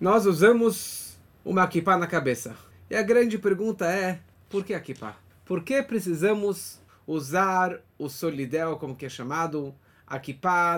nós usamos uma kippah na cabeça. E a grande pergunta é, por que a kippah? Por que precisamos usar o solidel, como que é chamado, a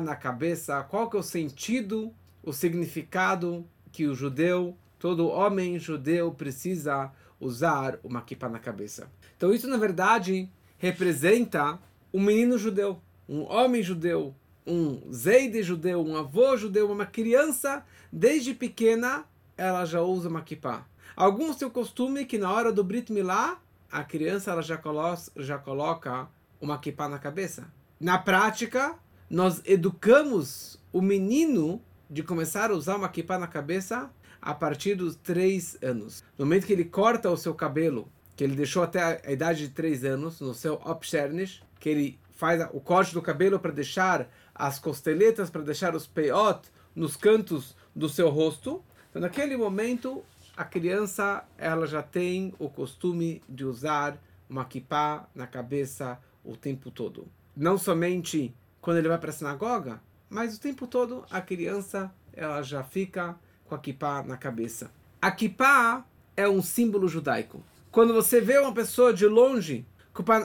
na cabeça? Qual que é o sentido, o significado que o judeu, todo homem judeu precisa usar uma kippah na cabeça? Então isso, na verdade, representa um menino judeu, um homem judeu, um zeide judeu, um avô judeu, uma criança, desde pequena, ela já usa uma kippah. Alguns têm o costume que na hora do Brit Milá, a criança ela já, colo já coloca uma kippah na cabeça. Na prática, nós educamos o menino de começar a usar uma kippah na cabeça a partir dos três anos. No momento que ele corta o seu cabelo, que ele deixou até a idade de três anos, no seu Opshernish, que ele faz o corte do cabelo para deixar as costeletas, para deixar os peiot nos cantos do seu rosto. Então, naquele momento, a criança ela já tem o costume de usar uma kippah na cabeça o tempo todo. Não somente quando ele vai para a sinagoga, mas o tempo todo a criança ela já fica com a kippah na cabeça. A kippah é um símbolo judaico. Quando você vê uma pessoa de longe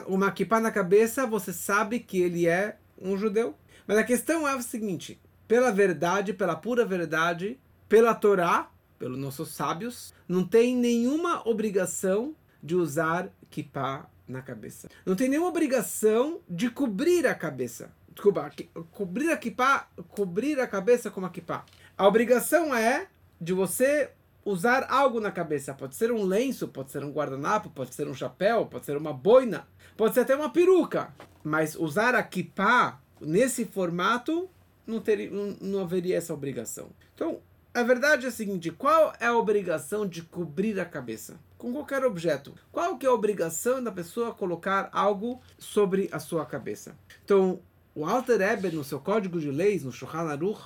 uma kippah na cabeça, você sabe que ele é um judeu. Mas a questão é o seguinte: pela verdade, pela pura verdade, pela Torá, pelos nossos sábios, não tem nenhuma obrigação de usar kippah na cabeça. Não tem nenhuma obrigação de cobrir a cabeça. Desculpa, cobrir a kippah, cobrir a cabeça com a kippah. A obrigação é de você usar algo na cabeça. Pode ser um lenço, pode ser um guardanapo, pode ser um chapéu, pode ser uma boina, pode ser até uma peruca. Mas usar a kippah nesse formato não, teria, não, haveria essa obrigação. Então, a verdade é a seguinte: qual é a obrigação de cobrir a cabeça? Com qualquer objeto. Qual que é a obrigação da pessoa colocar algo sobre a sua cabeça? Então, o Alter Eber, no seu código de leis, no Shulchan Aruch,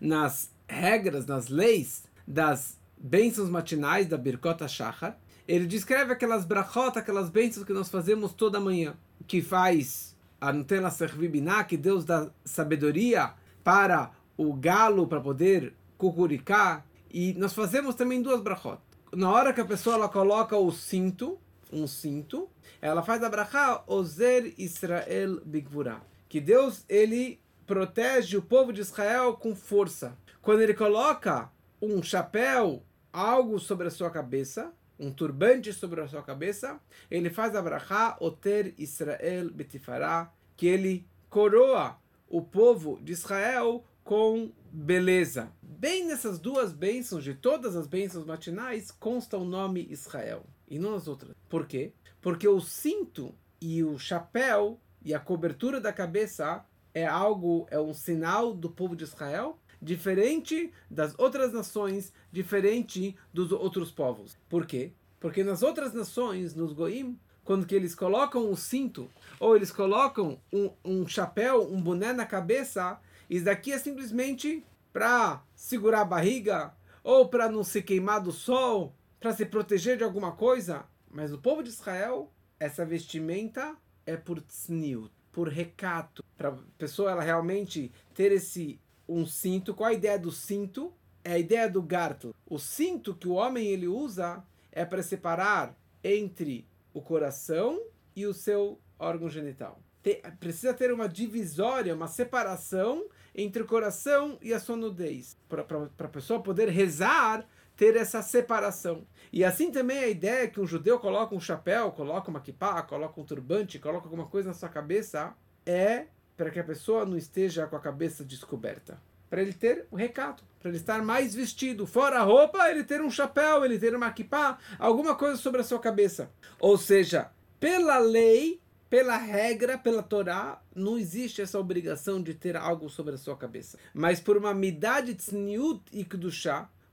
nas regras, nas leis das bênçãos matinais da Birkota Shachar, ele descreve aquelas brachot, aquelas bênçãos que nós fazemos toda manhã, que faz a Nutella Servibiná, que Deus dá sabedoria para o galo, para poder cucuricar. E nós fazemos também duas brachot. Na hora que a pessoa ela coloca o cinto, um cinto, ela faz a brachá Ozer Israel Bigvura. Que Deus, ele protege o povo de Israel com força. Quando ele coloca um chapéu algo sobre a sua cabeça, um turbante sobre a sua cabeça, ele faz a Oter Israel Betifará, que ele coroa o povo de Israel com beleza. Bem nessas duas bênçãos, de todas as bênçãos matinais, consta o nome Israel, e não as outras. Por quê? Porque o cinto e o chapéu e a cobertura da cabeça é algo, é um sinal do povo de Israel, diferente das outras nações, diferente dos outros povos. Por quê? Porque nas outras nações, nos goim, quando que eles colocam o cinto ou eles colocam um, um chapéu, um boné na cabeça, isso daqui é simplesmente para segurar a barriga ou para não se queimar do sol, para se proteger de alguma coisa. Mas o povo de Israel, essa vestimenta é por tzniut, por recato, para a pessoa ela realmente ter esse um cinto. Qual a ideia do cinto? É a ideia do garto. O cinto que o homem ele usa é para separar entre o coração e o seu órgão genital. Tem, precisa ter uma divisória, uma separação entre o coração e a sua nudez. Para a pessoa poder rezar, ter essa separação. E assim também a ideia que um judeu coloca um chapéu, coloca uma kippah, coloca um turbante, coloca alguma coisa na sua cabeça, é para que a pessoa não esteja com a cabeça descoberta. Para ele ter o recato, para ele estar mais vestido. Fora a roupa, ele ter um chapéu, ele ter uma kippah, alguma coisa sobre a sua cabeça. Ou seja, pela lei, pela regra, pela Torá, não existe essa obrigação de ter algo sobre a sua cabeça. Mas por uma midade tzniut e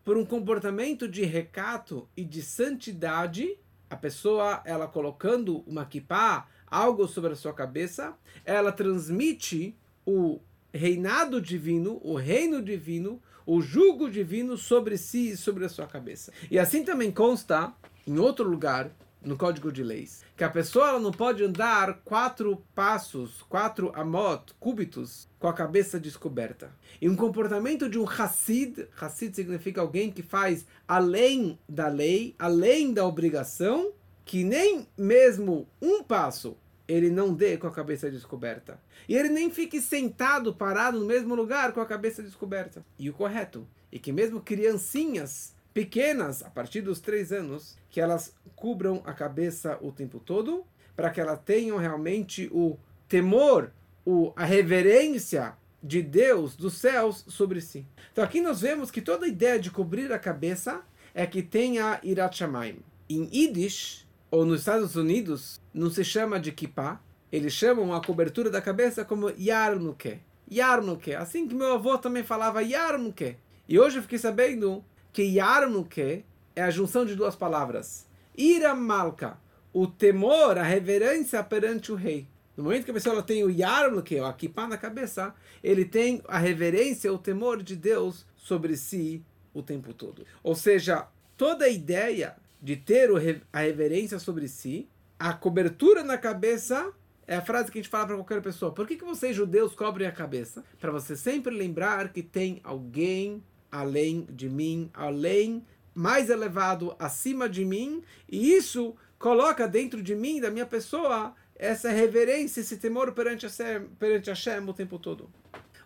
por um comportamento de recato e de santidade, a pessoa, ela colocando uma kippah, algo sobre a sua cabeça, ela transmite o reinado divino, o reino divino, o jugo divino sobre si e sobre a sua cabeça. E assim também consta em outro lugar no Código de Leis, que a pessoa não pode andar quatro passos, quatro amot, cúbitos, com a cabeça descoberta. E um comportamento de um Hassid, Hassid significa alguém que faz além da lei, além da obrigação, que nem mesmo um passo ele não dê com a cabeça descoberta. E ele nem fique sentado, parado no mesmo lugar com a cabeça descoberta. E o correto, e que mesmo criancinhas pequenas, a partir dos três anos, que elas cubram a cabeça o tempo todo, para que elas tenham realmente o temor, o, a reverência de Deus, dos céus, sobre si. Então aqui nós vemos que toda a ideia de cobrir a cabeça é que tenha Irat Shamayim. Em Yiddish, ou nos Estados Unidos, não se chama de kippah, eles chamam a cobertura da cabeça como yarnuke. Yarnuke, assim que meu avô também falava yarnuke. E hoje eu fiquei sabendo que Yarnuke é a junção de duas palavras. Iramalka, o temor, a reverência perante o rei. No momento que a pessoa tem o Yarnuke, o Akipa na cabeça, ele tem a reverência, o temor de Deus sobre si o tempo todo. Ou seja, toda a ideia de ter a reverência sobre si, a cobertura na cabeça é a frase que a gente fala para qualquer pessoa. Por que, que vocês, judeus, cobrem a cabeça? Para você sempre lembrar que tem alguém além de mim, além, mais elevado, acima de mim, e isso coloca dentro de mim, da minha pessoa, essa reverência, esse temor perante Hashem, perante o tempo todo.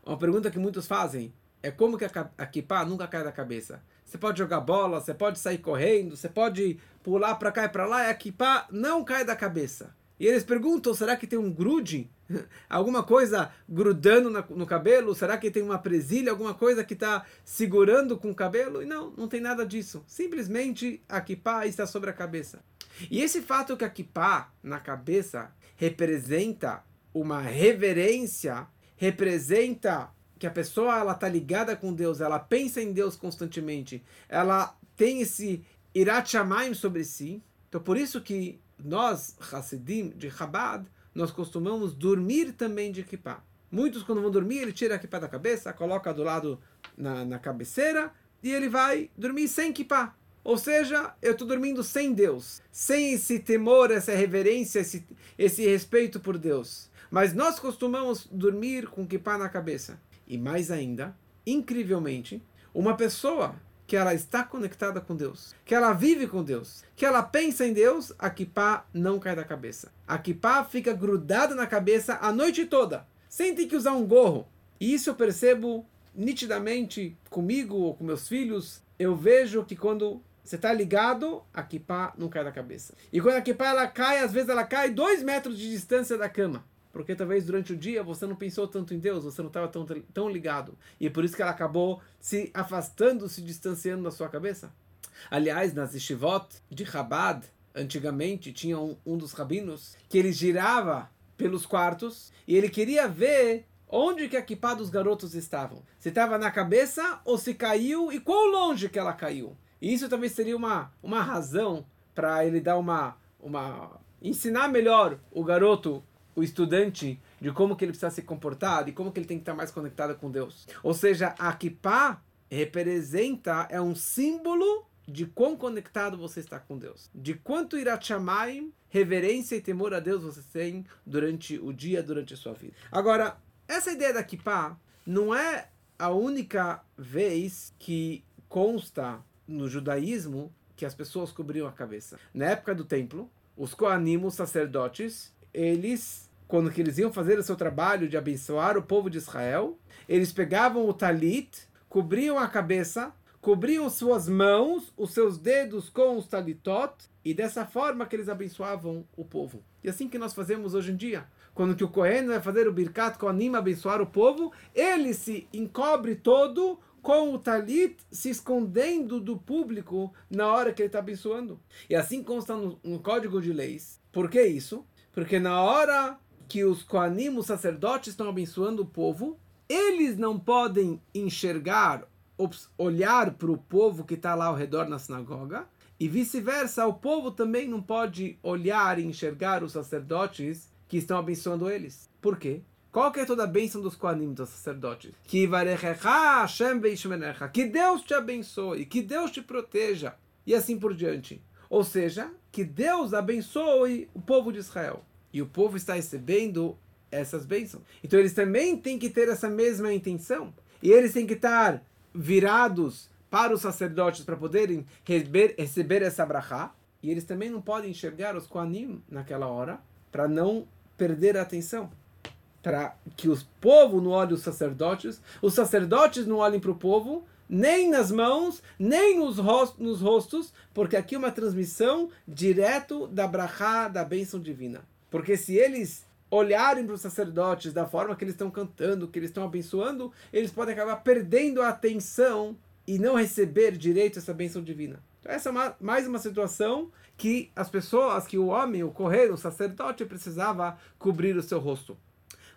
Uma pergunta que muitos fazem é como que a, a kippah nunca cai da cabeça. Você pode jogar bola, você pode sair correndo, você pode pular para cá e para lá, e a kippah não cai da cabeça. E eles perguntam, será que tem um grude? Alguma coisa grudando no cabelo? Será que tem uma presilha? Alguma coisa que está segurando com o cabelo? E não, não tem nada disso. Simplesmente a kippah está sobre a cabeça. E esse fato que a kippah na cabeça representa uma reverência, representa que a pessoa ela está ligada com Deus, ela pensa em Deus constantemente, ela tem esse irat shamayim sobre si. Então por isso que nós, Hassidim de Chabad, nós costumamos dormir também de kippah. Muitos, quando vão dormir, ele tira a kippah da cabeça, coloca do lado na, na cabeceira e ele vai dormir sem kippah. Ou seja, eu estou dormindo sem Deus, sem esse temor, essa reverência, esse, esse respeito por Deus. Mas nós costumamos dormir com kippah na cabeça. E mais ainda, incrivelmente, uma pessoa que ela está conectada com Deus, que ela vive com Deus, que ela pensa em Deus, a kippah não cai da cabeça. A kippah fica grudada na cabeça a noite toda, sem ter que usar um gorro. E isso eu percebo nitidamente comigo ou com meus filhos. Eu vejo que quando você está ligado, a kippah não cai da cabeça. E quando a kippah ela cai, às vezes ela cai dois metros de distância da cama porque talvez durante o dia você não pensou tanto em Deus, você não estava tão, tão ligado. E é por isso que ela acabou se afastando, se distanciando da sua cabeça. Aliás, nas Ishivot de Chabad, antigamente, tinha um, um dos rabinos que ele girava pelos quartos e ele queria ver onde que a kippah dos garotos estavam. Se estava na cabeça ou se caiu e quão longe que ela caiu. E isso talvez seria uma, uma razão para ele dar uma, uma ensinar melhor o garoto o estudante de como que ele precisa se comportar, de como que ele tem que estar mais conectado com Deus. Ou seja, a kippah representa, é um símbolo de quão conectado você está com Deus. De quanto irachamai, reverência e temor a Deus você tem durante o dia, durante a sua vida. Agora, essa ideia da kippah não é a única vez que consta no judaísmo que as pessoas cobriam a cabeça. Na época do templo, os Koanim, os sacerdotes, eles, quando que eles iam fazer o seu trabalho de abençoar o povo de Israel, eles pegavam o talit, cobriam a cabeça, cobriam suas mãos, os seus dedos com os talitot, e dessa forma que eles abençoavam o povo. E assim que nós fazemos hoje em dia. Quando que o Kohen vai fazer o Birkat Kohanim abençoar o povo, ele se encobre todo com o talit se escondendo do público na hora que ele está abençoando. E assim consta no, no Código de Leis. Por que isso? Porque na hora que os Koanim, os sacerdotes, estão abençoando o povo, eles não podem enxergar, olhar para o povo que está lá ao redor na sinagoga, e vice-versa, o povo também não pode olhar e enxergar os sacerdotes que estão abençoando eles. Por quê? Qual que é toda a bênção dos Koanim, dos sacerdotes? Que que Deus te abençoe, que Deus te proteja, e assim por diante. Ou seja, que Deus abençoe o povo de Israel. E o povo está recebendo essas bênçãos. Então eles também têm que ter essa mesma intenção. E eles têm que estar virados para os sacerdotes para poderem receber, receber essa brachá. E eles também não podem enxergar os Koanim naquela hora para não perder a atenção. Para que o povo não olhe os sacerdotes, os sacerdotes não olhem para o povo, nem nas mãos, nem nos rostos, nos rostos, porque aqui é uma transmissão direto da brachá, da bênção divina. Porque se eles olharem para os sacerdotes da forma que eles estão cantando, que eles estão abençoando, eles podem acabar perdendo a atenção e não receber direito essa bênção divina. Então essa é uma, mais uma situação que as pessoas, que o homem, o correio, o sacerdote precisava cobrir o seu rosto.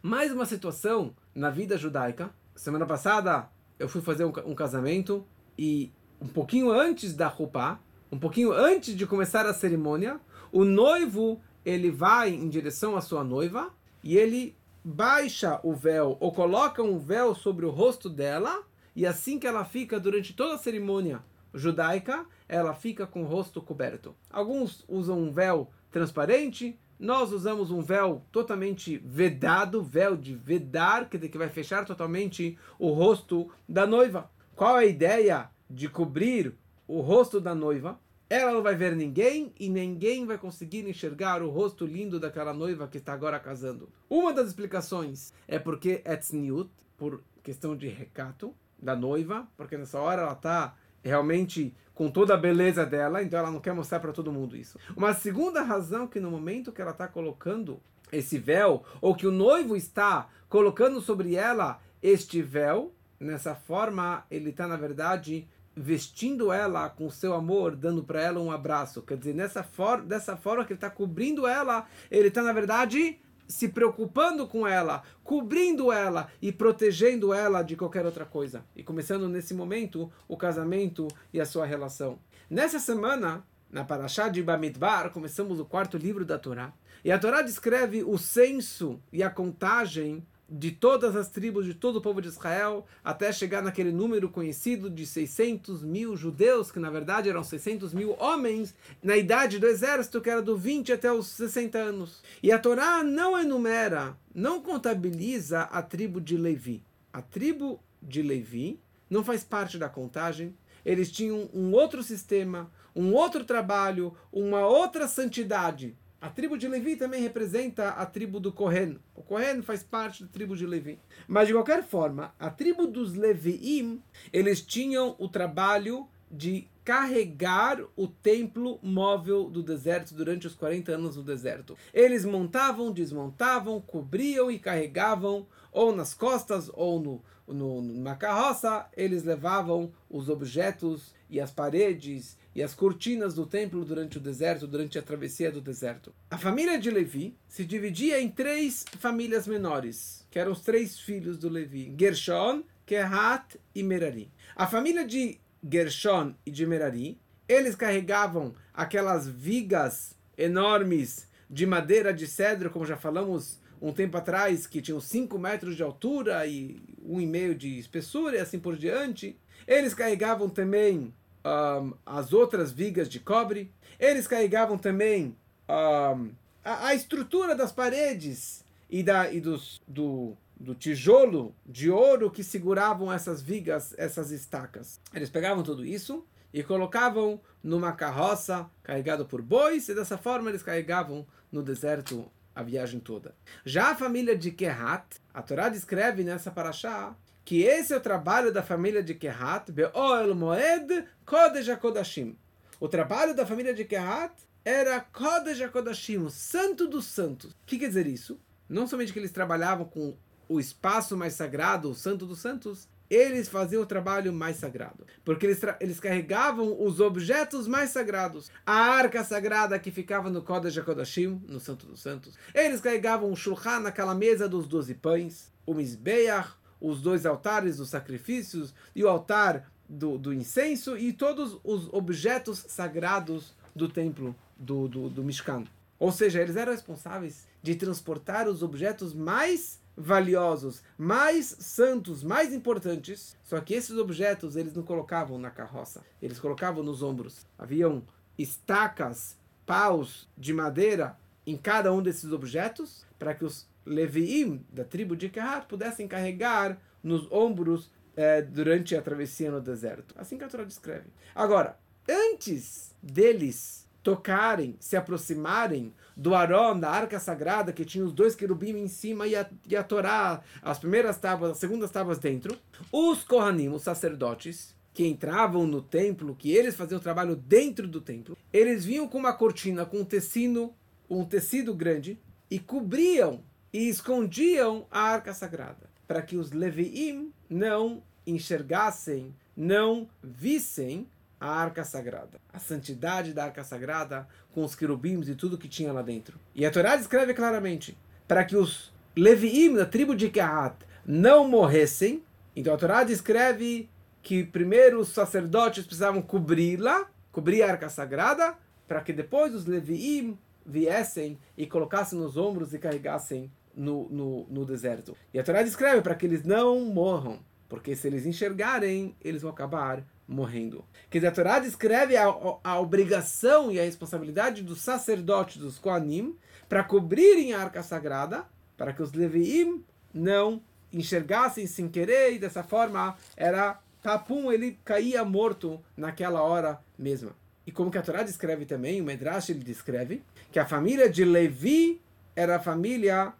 Mais uma situação na vida judaica. Semana passada eu fui fazer um, um casamento e um pouquinho antes da roupa, um pouquinho antes de começar a cerimônia, o noivo ele vai em direção à sua noiva e ele baixa o véu ou coloca um véu sobre o rosto dela e assim que ela fica durante toda a cerimônia judaica, ela fica com o rosto coberto. Alguns usam um véu transparente, nós usamos um véu totalmente vedado, véu de vedar, que vai fechar totalmente o rosto da noiva. Qual é a ideia de cobrir o rosto da noiva? Ela não vai ver ninguém e ninguém vai conseguir enxergar o rosto lindo daquela noiva que está agora casando. Uma das explicações é porque é tzniut, por questão de recato da noiva, porque nessa hora ela está realmente com toda a beleza dela, então ela não quer mostrar para todo mundo isso. Uma segunda razão que no momento que ela está colocando esse véu, ou que o noivo está colocando sobre ela este véu, nessa forma ele está na verdade vestindo ela com seu amor, dando para ela um abraço. Quer dizer, nessa for dessa forma que ele está cobrindo ela, ele está na verdade se preocupando com ela, cobrindo ela e protegendo ela de qualquer outra coisa. E começando nesse momento o casamento e a sua relação. Nessa semana, na Parashá de Bamidbar, começamos o quarto livro da Torá. E a Torá descreve o censo e a contagem de todas as tribos de todo o povo de Israel, até chegar naquele número conhecido de 600 mil judeus, que na verdade eram 600 mil homens, na idade do exército, que era do 20 até os 60 anos. E a Torá não enumera, não contabiliza a tribo de Levi. A tribo de Levi não faz parte da contagem, eles tinham um outro sistema, um outro trabalho, uma outra santidade a tribo de Levi também representa a tribo do Kohen. O Kohen faz parte da tribo de Levi. Mas, de qualquer forma, a tribo dos Leviim, eles tinham o trabalho de carregar o templo móvel do deserto durante os 40 anos do deserto. Eles montavam, desmontavam, cobriam e carregavam, ou nas costas, ou no, no, numa carroça, eles levavam os objetos e as paredes e as cortinas do templo durante o deserto, durante a travessia do deserto. A família de Levi se dividia em três famílias menores, que eram os três filhos do Levi: Gershon, Kehat e Merari. A família de Gershon e de Merari, eles carregavam aquelas vigas enormes de madeira de cedro, como já falamos um tempo atrás, que tinham 5 metros de altura e um e meio de espessura e assim por diante. Eles carregavam também um, as outras vigas de cobre. Eles carregavam também um, a, a, estrutura das paredes e, da, e dos, do, do tijolo de ouro que seguravam essas vigas, essas estacas. Eles pegavam tudo isso e colocavam numa carroça carregada por bois, e dessa forma eles carregavam no deserto a viagem toda. Já a família de Kehat, a Torá descreve nessa paraxá que esse é o trabalho da família de Kehat, Be'oel Moed Kodesh HaKodashim. O trabalho da família de Kehat era Kodesh HaKodashim, o santo dos santos. O que quer dizer isso? Não somente que eles trabalhavam com o espaço mais sagrado, o santo dos santos, eles faziam o trabalho mais sagrado. Porque eles, eles carregavam os objetos mais sagrados. A arca sagrada que ficava no Kodesh HaKodashim, no Santo dos Santos. Eles carregavam o Shulchan, aquela mesa dos doze pães. O Mizbeach, os dois altares dos sacrifícios e o altar do, do incenso e todos os objetos sagrados do templo do, do, do Mishkan. Ou seja, eles eram responsáveis de transportar os objetos mais valiosos, mais santos, mais importantes. Só que esses objetos eles não colocavam na carroça, eles colocavam nos ombros. Haviam estacas, paus de madeira em cada um desses objetos, para que os Leviim da tribo de Kehat pudessem carregar nos ombros é, durante a travessia no deserto. Assim que a Torá descreve. Agora, antes deles tocarem, se aproximarem do Arão, da arca sagrada, que tinha os dois querubim em cima e a, e a Torá, as primeiras tábuas, as segundas tábuas dentro, os Kohanim, os sacerdotes, que entravam no templo, que eles faziam o trabalho dentro do templo, eles vinham com uma cortina, com um tecido, um tecido grande, e cobriam e escondiam a arca sagrada, para que os Leviim não enxergassem, não vissem a arca sagrada, a santidade da arca sagrada, com os querubins e tudo que tinha lá dentro. E a Torá descreve claramente, para que os Leviim da tribo de Kehat não morressem, então a Torá descreve que primeiro os sacerdotes precisavam cobri-la, cobrir a arca sagrada, para que depois os Leviim viessem e colocassem nos ombros e carregassem no, no, no deserto. E a Torá descreve para que eles não morram, porque se eles enxergarem, eles vão acabar morrendo. Quer dizer, a Torá descreve a, a obrigação e a responsabilidade dos sacerdotes, dos Koanim, para cobrirem a arca sagrada, para que os Leviim não enxergassem sem querer, e dessa forma era tapum, ele caía morto naquela hora mesma. E como que a Torá descreve também, o Medrash ele descreve, que a família de Levi era a família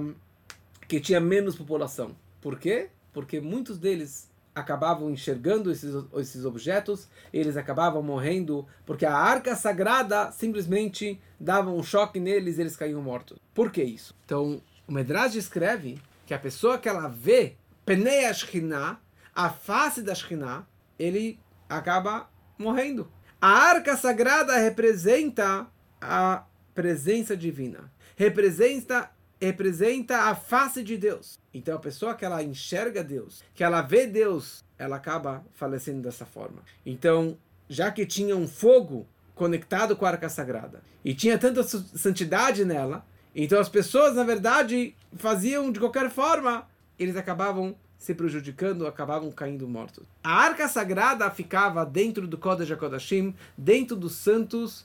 um, que tinha menos população. Por quê? Porque muitos deles acabavam enxergando esses, esses objetos, eles acabavam morrendo, porque a arca sagrada simplesmente dava um choque neles e eles caíam mortos. Por que isso? Então, o Medrash escreve que a pessoa que ela vê, Penei Ashkinah, a face da Shekhinah, ele acaba morrendo. A arca sagrada representa a presença divina. Representa representa a face de Deus. Então a pessoa que ela enxerga Deus, que ela vê Deus, ela acaba falecendo dessa forma. Então, já que tinha um fogo conectado com a arca sagrada e tinha tanta santidade nela, então as pessoas, na verdade, faziam de qualquer forma, eles acabavam se prejudicando, acabavam caindo mortos. A arca sagrada ficava dentro do Kodesh HaKodashim, dentro dos santos,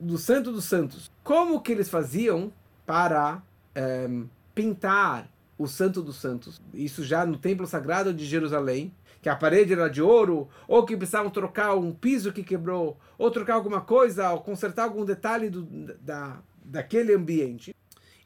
do santo dos santos. Como que eles faziam para um, pintar o Santo dos Santos. Isso já no Templo Sagrado de Jerusalém, que a parede era de ouro, ou que precisavam trocar um piso que quebrou, ou trocar alguma coisa, ou consertar algum detalhe do, da, daquele ambiente.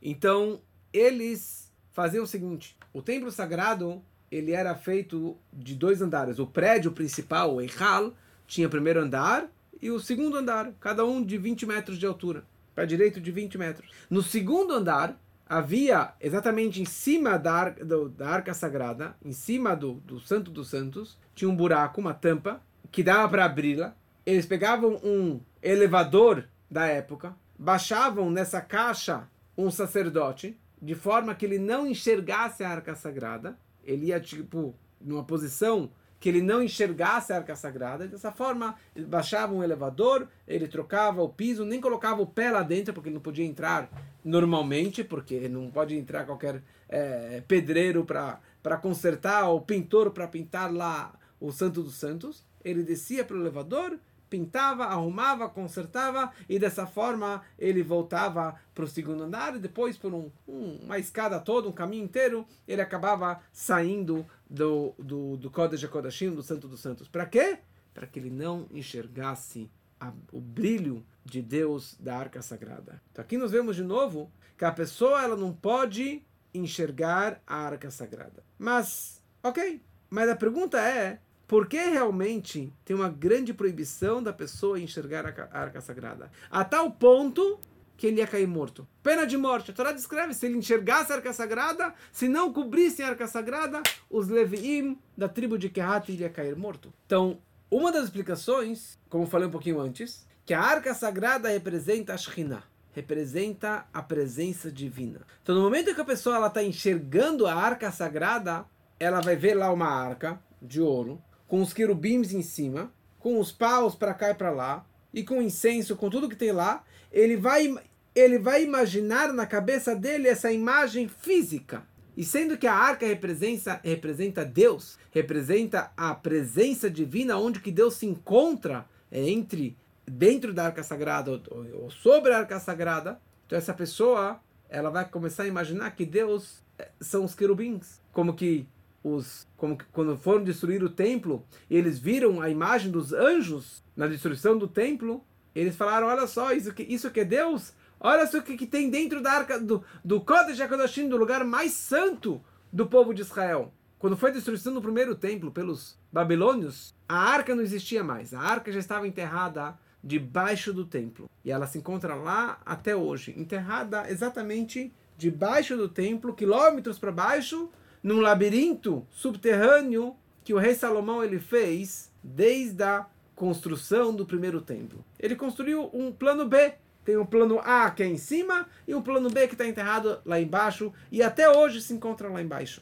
Então, eles faziam o seguinte: o Templo Sagrado ele era feito de dois andares. O prédio principal, o Eichal, tinha o primeiro andar e o segundo andar, cada um de 20 metros de altura, para direito de 20 metros. No segundo andar, havia exatamente em cima da, do, da arca sagrada, em cima do, do Santo dos Santos, tinha um buraco, uma tampa, que dava para abri-la. Eles pegavam um elevador da época, baixavam nessa caixa um sacerdote, de forma que ele não enxergasse a arca sagrada. Ele ia, tipo, numa posição que ele não enxergasse a arca sagrada. Dessa forma, ele baixava um elevador, ele trocava o piso, nem colocava o pé lá dentro, porque ele não podia entrar normalmente, porque não pode entrar qualquer é, pedreiro para consertar, ou pintor para pintar lá o Santo dos Santos. Ele descia para o elevador, pintava, arrumava, consertava e dessa forma ele voltava para o segundo andar e depois por um, um, uma escada toda, um caminho inteiro, ele acabava saindo do, do, do Kodesh HaKodashim, do Santo dos Santos. Para quê? Para que ele não enxergasse a, o brilho de Deus da Arca Sagrada. Então aqui nós vemos de novo que a pessoa ela não pode enxergar a Arca Sagrada. Mas, ok, mas a pergunta é por que realmente tem uma grande proibição da pessoa enxergar a arca sagrada? A tal ponto que ele ia cair morto. Pena de morte. A Torá descreve, se ele enxergasse a arca sagrada, se não cobrisse a arca sagrada, os Leviim da tribo de Kehat iria cair morto. Então, uma das explicações, como falei um pouquinho antes, que a arca sagrada representa a Shekhinah representa a presença divina. Então, no momento que a pessoa está enxergando a arca sagrada, ela vai ver lá uma arca de ouro, com os querubins em cima, com os paus para cá e para lá, e com incenso, com tudo que tem lá, ele vai, ele vai imaginar na cabeça dele essa imagem física. E sendo que a arca representa, representa Deus, representa a presença divina, onde que Deus se encontra é entre dentro da arca sagrada ou, ou sobre a arca sagrada, então essa pessoa ela vai começar a imaginar que Deus eh, são os querubins, como que os como que quando foram destruir o templo, eles viram a imagem dos anjos na destruição do templo, eles falaram, olha só, isso que isso que é Deus, olha só o que, que tem dentro da arca do do Kodesh HaKodashim, do lugar mais santo do povo de Israel. Quando foi destruição do primeiro templo pelos babilônios, a arca não existia mais. A arca já estava enterrada debaixo do templo. E ela se encontra lá até hoje, enterrada exatamente debaixo do templo, quilômetros para baixo, num labirinto subterrâneo que o rei Salomão ele fez desde a construção do primeiro templo. Ele construiu um plano B. Tem um plano A que é em cima e um plano B que está enterrado lá embaixo e até hoje se encontra lá embaixo.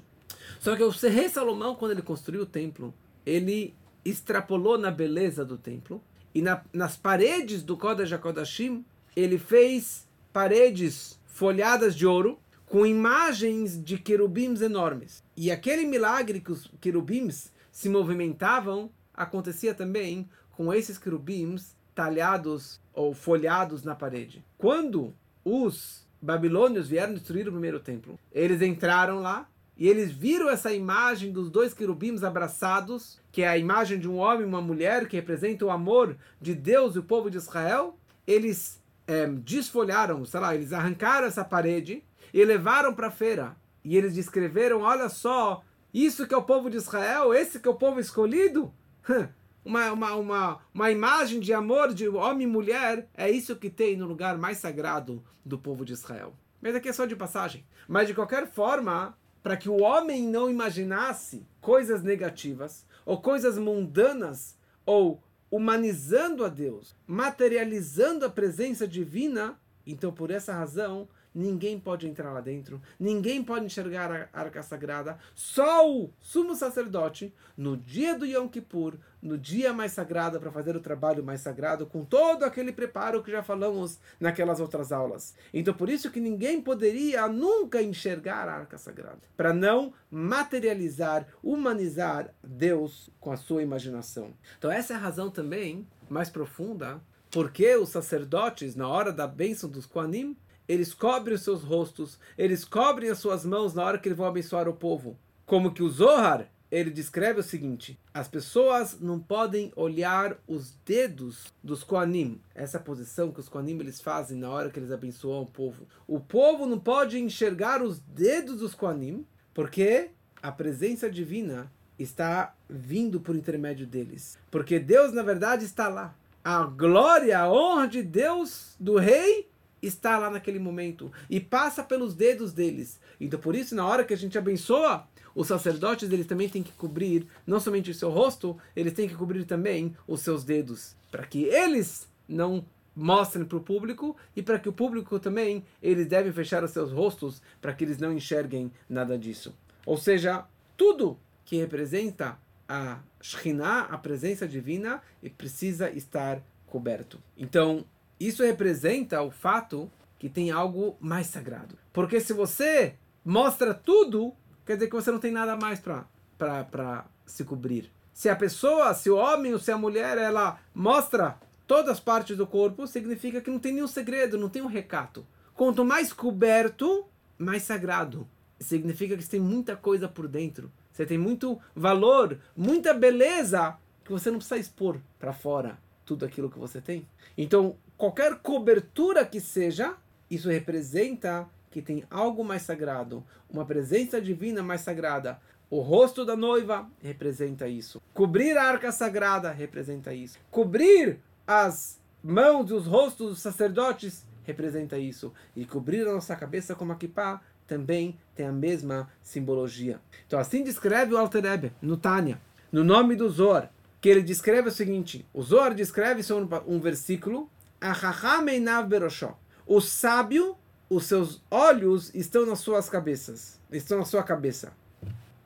Só que o rei Salomão, quando ele construiu o templo, ele extrapolou na beleza do templo e na, nas paredes do Kodesh HaKodashim, ele fez paredes folhadas de ouro com imagens de querubins enormes. E aquele milagre que os querubins se movimentavam acontecia também com esses querubins talhados ou folhados na parede. Quando os babilônios vieram destruir o primeiro templo, eles entraram lá e eles viram essa imagem dos dois querubins abraçados, que é a imagem de um homem e uma mulher, que representa o amor de Deus e o povo de Israel. Eles é, desfolharam, sei lá, eles arrancaram essa parede e levaram para a feira. E eles descreveram: olha só, isso que é o povo de Israel, esse que é o povo escolhido. Uma, uma, uma, uma imagem de amor de homem e mulher, é isso que tem no lugar mais sagrado do povo de Israel. Mas aqui é só de passagem. Mas de qualquer forma, para que o homem não imaginasse coisas negativas ou coisas mundanas ou humanizando a Deus, materializando a presença divina, então por essa razão ninguém pode entrar lá dentro, ninguém pode enxergar a arca sagrada, só o sumo sacerdote, no dia do Yom Kippur, no dia mais sagrado, para fazer o trabalho mais sagrado, com todo aquele preparo que já falamos naquelas outras aulas. Então, por isso que ninguém poderia nunca enxergar a arca sagrada, para não materializar, humanizar Deus com a sua imaginação. Então, essa é a razão também mais profunda porque os sacerdotes, na hora da bênção dos Koanim, eles cobrem os seus rostos, eles cobrem as suas mãos na hora que eles vão abençoar o povo. Como que o Zohar, ele descreve o seguinte: as pessoas não podem olhar os dedos dos Koanim, essa posição que os Koanim eles fazem na hora que eles abençoam o povo. O povo não pode enxergar os dedos dos Koanim, porque a presença divina está vindo por intermédio deles. Porque Deus, na verdade, está lá. A glória, a honra de Deus, do rei, está lá naquele momento e passa pelos dedos deles. Então, por isso, na hora que a gente abençoa, os sacerdotes eles também têm que cobrir não somente o seu rosto, eles têm que cobrir também os seus dedos, para que eles não mostrem para o público e para que o público também eles devem fechar os seus rostos para que eles não enxerguem nada disso. Ou seja, tudo que representa a Shekhinah, a presença divina, precisa estar coberto. Então, isso representa o fato que tem algo mais sagrado. Porque se você mostra tudo, quer dizer que você não tem nada mais para se cobrir. Se a pessoa, se o homem ou se a mulher, ela mostra todas as partes do corpo, significa que não tem nenhum segredo, não tem um recato. Quanto mais coberto, mais sagrado. Significa que você tem muita coisa por dentro. Você tem muito valor, muita beleza que você não precisa expor para fora tudo aquilo que você tem. Então, qualquer cobertura que seja, isso representa que tem algo mais sagrado, uma presença divina mais sagrada. O rosto da noiva representa isso. Cobrir a arca sagrada representa isso. Cobrir as mãos e os rostos dos sacerdotes representa isso. E cobrir a nossa cabeça com uma kippah também tem a mesma simbologia. Então assim descreve o Alter Rebbe no Tânia, no nome do Zor, que ele descreve o seguinte, o Zor descreve sobre um versículo o sábio, os seus olhos estão nas suas cabeças. Estão na sua cabeça.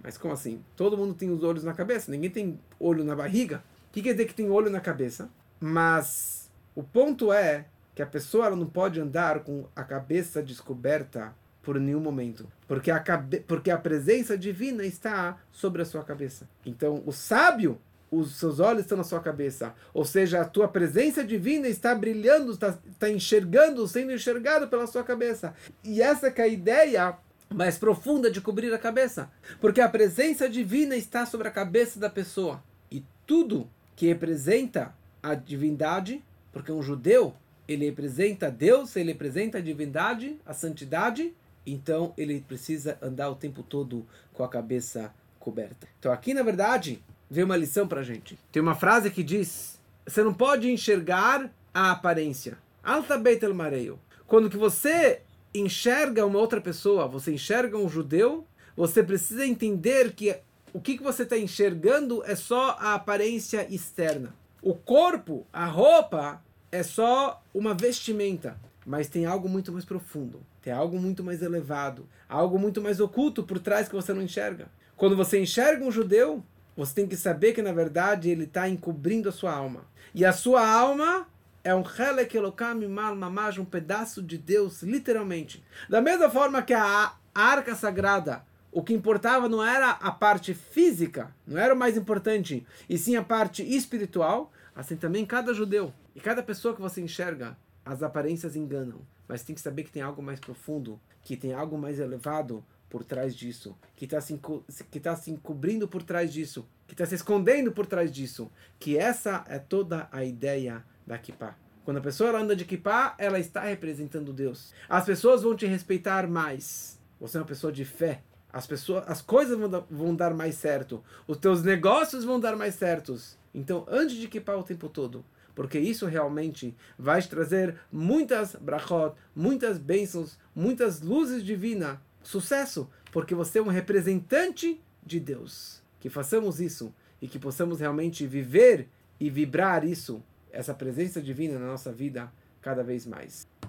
Mas como assim? Todo mundo tem os olhos na cabeça, ninguém tem olho na barriga. O que quer dizer que tem olho na cabeça? Mas o ponto é que a pessoa ela não pode andar com a cabeça descoberta por nenhum momento, porque a, cabe... porque a presença divina está sobre a sua cabeça. Então, o sábio, os seus olhos estão na sua cabeça. Ou seja, a tua presença divina está brilhando, está, está enxergando, sendo enxergado pela sua cabeça. E essa é a ideia mais profunda de cobrir a cabeça. Porque a presença divina está sobre a cabeça da pessoa. E tudo que representa a divindade, porque um judeu, ele representa Deus, ele representa a divindade, a santidade, então ele precisa andar o tempo todo com a cabeça coberta. Então aqui, na verdade, vem uma lição para gente. Tem uma frase que diz: você não pode enxergar a aparência. Alta Beitel Mareio. Quando que você enxerga uma outra pessoa, você enxerga um judeu, você precisa entender que o que, que você está enxergando é só a aparência externa. O corpo, a roupa, é só uma vestimenta. Mas tem algo muito mais profundo, tem algo muito mais elevado, algo muito mais oculto por trás que você não enxerga. Quando você enxerga um judeu, você tem que saber que na verdade ele está encobrindo a sua alma. E a sua alma é um Mal Mamaj, um pedaço de Deus, literalmente. Da mesma forma que a arca sagrada, o que importava não era a parte física, não era o mais importante, e sim a parte espiritual, assim também cada judeu e cada pessoa que você enxerga, as aparências enganam. Mas tem que saber que tem algo mais profundo, que tem algo mais elevado, por trás disso, que está se, que tá se encobrindo por trás disso, que está se escondendo por trás disso, que essa é toda a ideia da kippah. Quando a pessoa anda de kippah, ela está representando Deus. As pessoas vão te respeitar mais. Você é uma pessoa de fé. As pessoas, as coisas vão, dar, vão dar mais certo. Os teus negócios vão dar mais certos. Então, antes de kippah o tempo todo, porque isso realmente vai te trazer muitas brachot, muitas bênçãos, muitas luzes divinas sucesso, porque você é um representante de Deus. Que façamos isso e que possamos realmente viver e vibrar isso, essa presença divina na nossa vida cada vez mais.